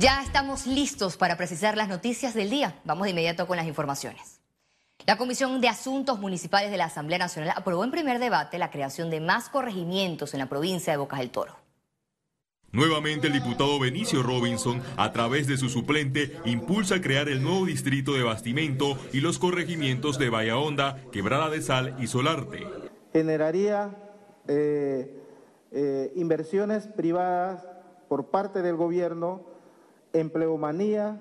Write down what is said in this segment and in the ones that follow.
Ya estamos listos para precisar las noticias del día. Vamos de inmediato con las informaciones. La Comisión de Asuntos Municipales de la Asamblea Nacional aprobó en primer debate la creación de más corregimientos en la provincia de Bocas del Toro. Nuevamente el diputado Benicio Robinson, a través de su suplente, impulsa crear el nuevo distrito de Bastimento y los corregimientos de Bahía Honda, Quebrada de Sal y Solarte. Generaría eh, eh, inversiones privadas por parte del gobierno, empleomanía,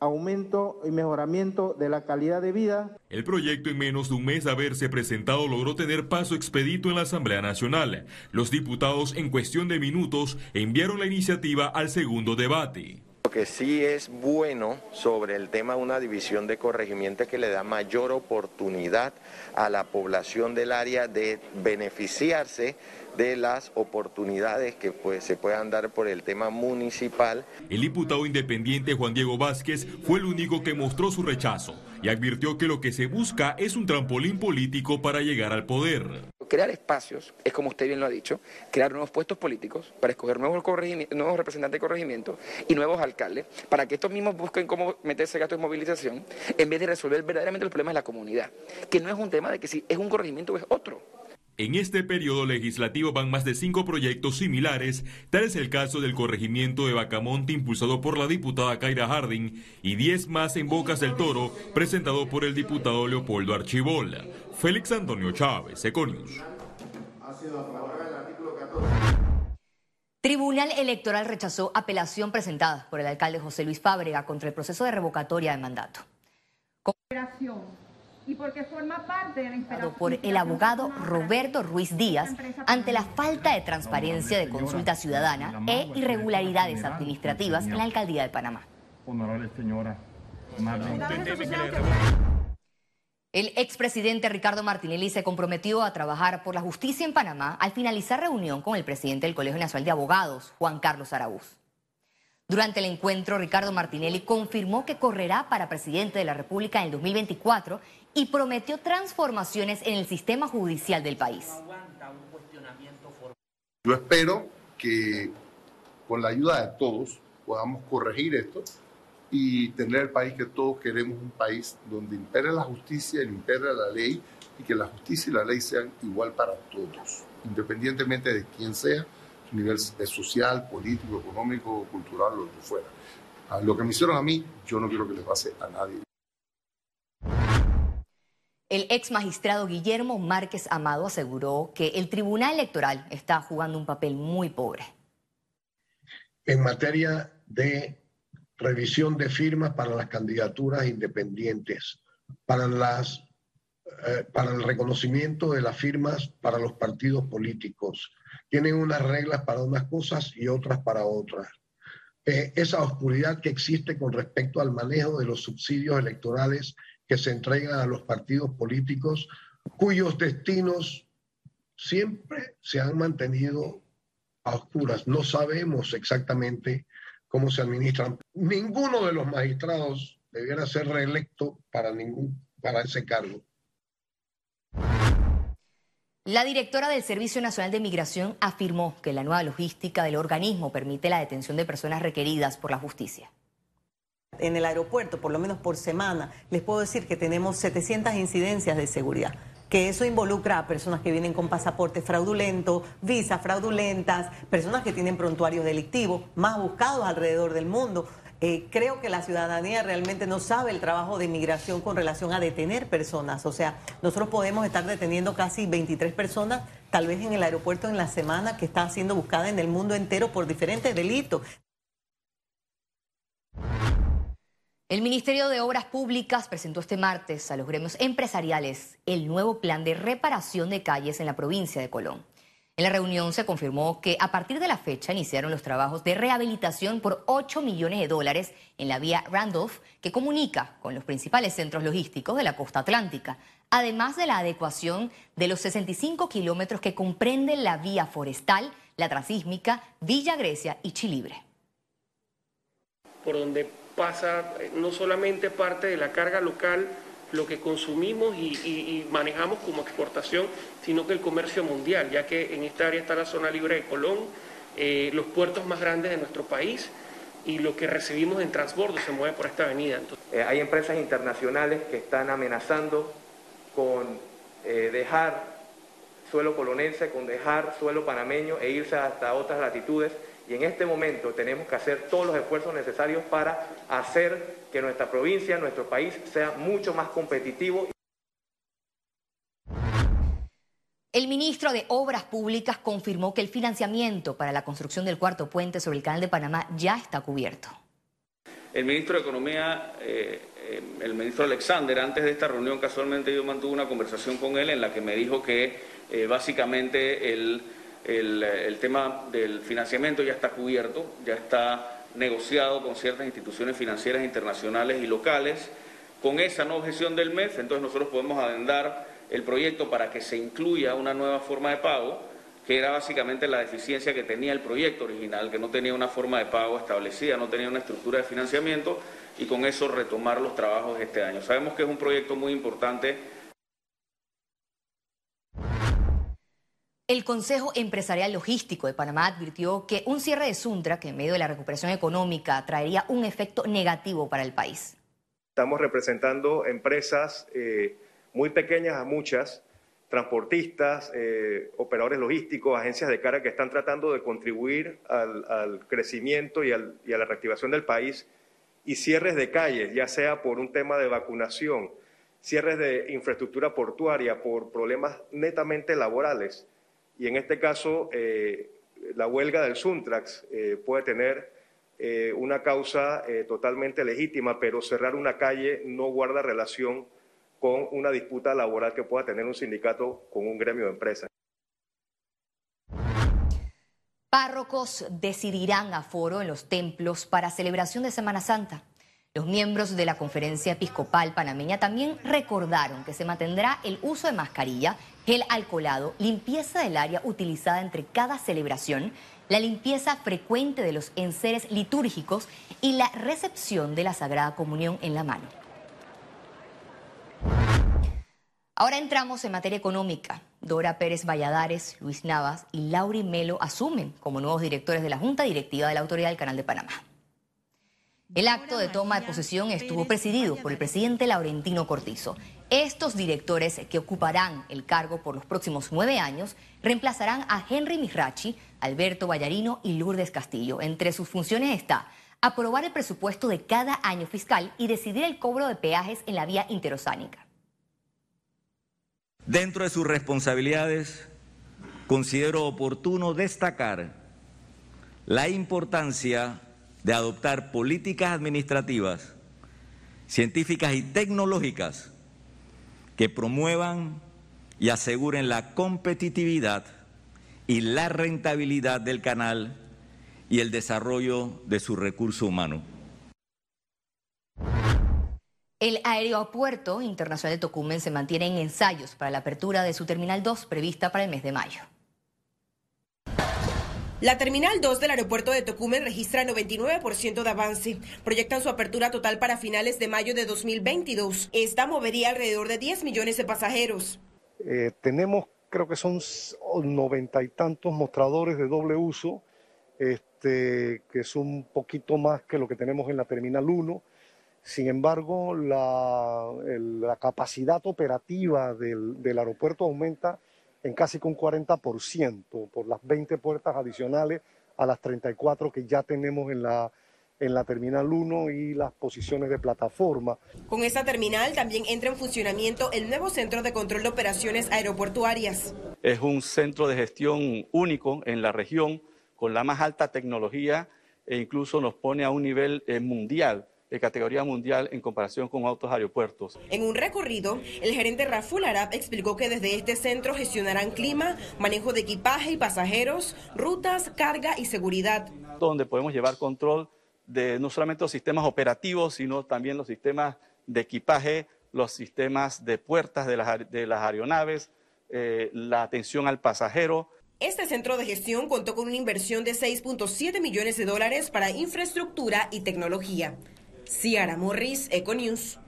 aumento y mejoramiento de la calidad de vida. El proyecto en menos de un mes de haberse presentado logró tener paso expedito en la Asamblea Nacional. Los diputados en cuestión de minutos enviaron la iniciativa al segundo debate. Lo que sí es bueno sobre el tema de una división de corregimiento que le da mayor oportunidad a la población del área de beneficiarse de las oportunidades que pues, se puedan dar por el tema municipal. El diputado independiente Juan Diego Vázquez fue el único que mostró su rechazo y advirtió que lo que se busca es un trampolín político para llegar al poder. Crear espacios, es como usted bien lo ha dicho, crear nuevos puestos políticos para escoger nuevos, nuevos representantes de corregimiento y nuevos alcaldes, para que estos mismos busquen cómo meterse gasto de movilización, en vez de resolver verdaderamente los problemas de la comunidad, que no es un tema de que si es un corregimiento o es otro. En este periodo legislativo van más de cinco proyectos similares, tal es el caso del corregimiento de Bacamonte impulsado por la diputada Kaira Harding y diez más en Bocas del Toro presentado por el diputado Leopoldo Archibola. Félix Antonio Chávez, Econius. Tribunal Electoral rechazó apelación presentada por el alcalde José Luis Fábrega contra el proceso de revocatoria de mandato y porque forma parte de la por el abogado Roberto Ruiz Díaz ante la falta de transparencia de consulta ciudadana e irregularidades administrativas en la alcaldía de Panamá. El expresidente Ricardo Martinelli se comprometió a trabajar por la justicia en Panamá al finalizar reunión con el presidente del Colegio Nacional de Abogados, Juan Carlos Araúz. Durante el encuentro, Ricardo Martinelli confirmó que correrá para presidente de la República en el 2024 y prometió transformaciones en el sistema judicial del país. Yo espero que con la ayuda de todos podamos corregir esto y tener el país que todos queremos, un país donde impere la justicia impere la ley y que la justicia y la ley sean igual para todos, independientemente de quién sea, su nivel social, político, económico, cultural lo que fuera. Lo que me hicieron a mí, yo no quiero que le pase a nadie. El ex magistrado Guillermo Márquez Amado aseguró que el Tribunal Electoral está jugando un papel muy pobre. En materia de revisión de firmas para las candidaturas independientes, para, eh, el reconocimiento de las firmas para los partidos políticos. Tienen unas reglas para unas cosas y otras para otras. Eh, esa oscuridad que existe con respecto al manejo de los subsidios electorales que se entregan a los partidos políticos cuyos destinos siempre se han mantenido a oscuras. No sabemos exactamente cómo se administran. Ninguno de los magistrados debiera ser reelecto para, ningún, para ese cargo. La directora del Servicio Nacional de Migración afirmó que la nueva logística del organismo permite la detención de personas requeridas por la justicia en el aeropuerto, por lo menos por semana, les puedo decir que tenemos 700 incidencias de seguridad que eso involucra a personas que vienen con pasaporte fraudulento, visas fraudulentas, personas que tienen prontuarios delictivos, más buscados alrededor del mundo. Eh, creo que la ciudadanía realmente no sabe el trabajo de inmigración con relación a detener personas. O sea, nosotros podemos estar deteniendo casi 23 personas, tal vez en el aeropuerto en la semana, que está siendo buscada en el mundo entero por diferentes delitos. El Ministerio de Obras Públicas presentó este martes a los gremios empresariales el nuevo plan de reparación de calles en la provincia de Colón. En la reunión se confirmó que a partir de la fecha iniciaron los trabajos de rehabilitación por 8 millones de dólares en la vía Randolph, que comunica con los principales centros logísticos de la costa atlántica, además de la adecuación de los 65 kilómetros que comprenden la vía forestal, la transísmica, Villa Grecia y Chilibre. Por donde pasa eh, no solamente parte de la carga local, lo que consumimos y, manejamos como exportación, sino que el comercio mundial, ya que en esta área está la zona libre de Colón, eh, los puertos más grandes de nuestro país, y lo que recibimos en transbordo se mueve por esta avenida. Eh, hay empresas internacionales que están amenazando con dejar suelo colonense, con dejar suelo panameño e irse hasta otras latitudes. Y en este momento tenemos que hacer todos los esfuerzos necesarios para hacer que nuestra provincia, nuestro país, sea mucho más competitivo. El ministro de Obras Públicas confirmó que el financiamiento para la construcción del cuarto puente sobre el Canal de Panamá ya está cubierto. El ministro de Economía, eh, eh, el ministro Alexander, antes de esta reunión casualmente yo mantuve una conversación con él en la que me dijo que eh, básicamente el, el tema del financiamiento ya está cubierto, ya está negociado con ciertas instituciones financieras internacionales y locales. Con esa no objeción del MEF, entonces nosotros podemos adendar el proyecto para que se incluya una nueva forma de pago, que era básicamente la deficiencia que tenía el proyecto original, que no tenía una forma de pago establecida, no tenía una estructura de financiamiento, y con eso retomar los trabajos este año. Sabemos que es un proyecto muy importante. El Consejo Empresarial Logístico de Panamá advirtió que un cierre de Suntra, que en medio de la recuperación económica traería un efecto negativo para el país. Estamos representando empresas eh, muy pequeñas a muchas, transportistas, eh, operadores logísticos, agencias de carga que están tratando de contribuir al, crecimiento y, y, a la reactivación del país, y cierres de calles, ya sea por un tema de vacunación, cierres de infraestructura portuaria por problemas netamente laborales. Y en este caso, eh, la huelga del Suntrax eh, puede tener una causa totalmente legítima, pero cerrar una calle no guarda relación con una disputa laboral que pueda tener un sindicato con un gremio de empresas. Párrocos decidirán aforo en los templos para celebración de Semana Santa. Los miembros de la Conferencia Episcopal Panameña también recordaron que se mantendrá el uso de mascarilla, gel alcoholado, limpieza del área utilizada entre cada celebración, la limpieza frecuente de los enseres litúrgicos y la recepción de la Sagrada Comunión en la mano. Ahora entramos en materia económica. Dora Pérez Valladares, Luis Navas y Lauri Melo asumen como nuevos directores de la Junta Directiva de la Autoridad del Canal de Panamá. El acto de toma de posesión estuvo presidido por el presidente Laurentino Cortizo. Estos directores que ocuparán el cargo por los próximos nueve años reemplazarán a Henry Mirachi, Alberto Vallarino y Lourdes Castillo. Entre sus funciones está aprobar el presupuesto de cada año fiscal y decidir el cobro de peajes en la vía interosánica. Dentro de sus responsabilidades, considero oportuno destacar la importancia de adoptar políticas administrativas, científicas y tecnológicas que promuevan y aseguren la competitividad y la rentabilidad del canal y el desarrollo de su recurso humano. El Aeropuerto Internacional de Tocumen se mantiene en ensayos para la apertura de su Terminal 2 prevista para el mes de mayo. La Terminal 2 del aeropuerto de Tocumen registra 99% de avance. Proyectan su apertura total para finales de mayo de 2022. Esta movería alrededor de 10 millones de pasajeros. Eh, tenemos, creo que son noventa y tantos mostradores de doble uso, este, que es un poquito más que lo que tenemos en la Terminal 1 sin embargo, la, capacidad operativa del, aeropuerto aumenta en casi un 40% por las 20 puertas adicionales a las 34 que ya tenemos en la, en la Terminal 1 y las posiciones de plataforma. Con esta terminal también entra en funcionamiento el nuevo Centro de Control de Operaciones Aeroportuarias. Es un centro de gestión único en la región, con la más alta tecnología e incluso nos pone a un nivel eh, mundial de categoría mundial en comparación con otros aeropuertos. En un recorrido, el gerente Raful Arab explicó que desde este centro gestionarán clima, manejo de equipaje y pasajeros, rutas, carga y seguridad. Donde podemos llevar control de no solamente los sistemas operativos, sino también los sistemas de equipaje, los sistemas de puertas de las, de las aeronaves, eh, la atención al pasajero, este centro de gestión contó con una inversión de 6.7 millones de dólares para infraestructura y tecnología. Ciara Morris, Econews.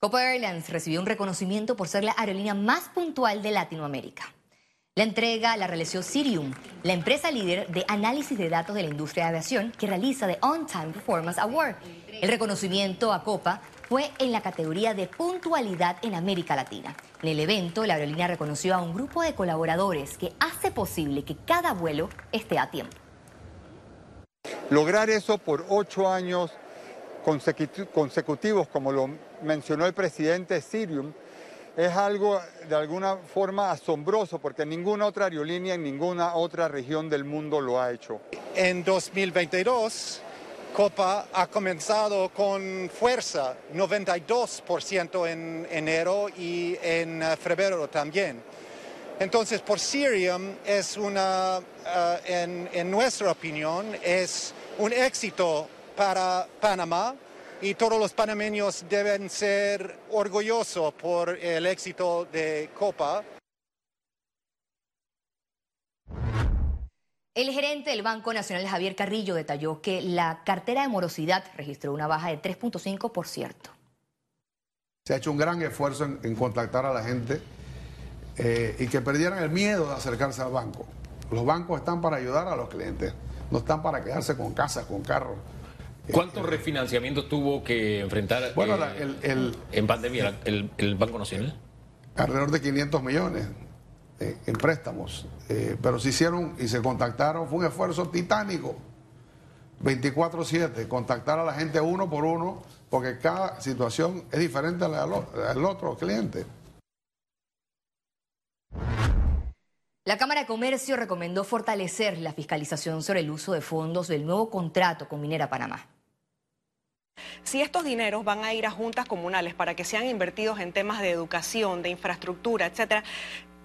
Copa Airlines recibió un reconocimiento por ser la aerolínea más puntual de Latinoamérica. La entrega la realizó Sirium, la empresa líder de análisis de datos de la industria de aviación que realiza The On Time Performance Award. El reconocimiento a Copa fue en la categoría de puntualidad en América Latina. En el evento, la aerolínea reconoció a un grupo de colaboradores que hace posible que cada vuelo esté a tiempo. Lograr eso por ocho años consecutivos, como lo mencionó el presidente Sirium, es algo de alguna forma asombroso porque ninguna otra aerolínea en ninguna otra región del mundo lo ha hecho. En 2022, Copa ha comenzado con fuerza, 92% en enero y en eh, febrero también. Entonces, por Sirium es una, eh, en nuestra opinión, es un éxito para Panamá y todos los panameños deben ser orgullosos por el éxito de Copa. El gerente del Banco Nacional Javier Carrillo detalló que la cartera de morosidad registró una baja de 3.5%. Se ha hecho un gran esfuerzo en, contactar a la gente eh, y que perdieran el miedo de acercarse al banco. Los bancos están para ayudar a los clientes, no están para quedarse con casas, con carros. ¿Cuántos refinanciamientos tuvo que enfrentar eh, en pandemia el, Banco Nacional? Alrededor de 500 millones eh, en préstamos. Eh, pero se hicieron y se contactaron, fue un esfuerzo titánico. 24-7, contactar a la gente uno por uno, porque cada situación es diferente al otro cliente. La Cámara de Comercio recomendó fortalecer la fiscalización sobre el uso de fondos del nuevo contrato con Minera Panamá. Si estos dineros van a ir a juntas comunales para que sean invertidos en temas de educación, de infraestructura, etcétera,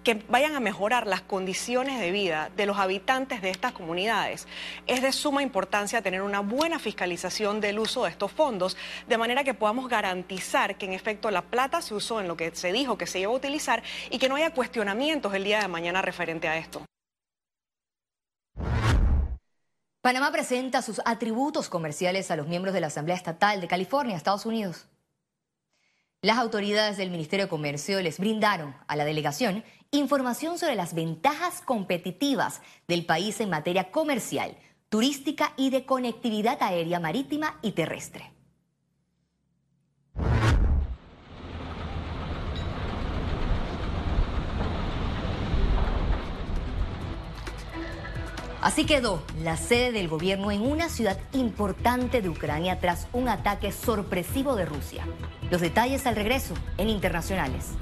que vayan a mejorar las condiciones de vida de los habitantes de estas comunidades. Es de suma importancia tener una buena fiscalización del uso de estos fondos, de manera que podamos garantizar que en efecto la plata se usó en lo que se dijo que se iba a utilizar y que no haya cuestionamientos el día de mañana referente a esto. Panamá presenta sus atributos comerciales a los miembros de la Asamblea Estatal de California, Estados Unidos. Las autoridades del Ministerio de Comercio les brindaron a la delegación información sobre las ventajas competitivas del país en materia comercial, turística y de conectividad aérea marítima y terrestre. Así quedó la sede del gobierno en una ciudad importante de Ucrania tras un ataque sorpresivo de Rusia. Los detalles al regreso en Internacionales.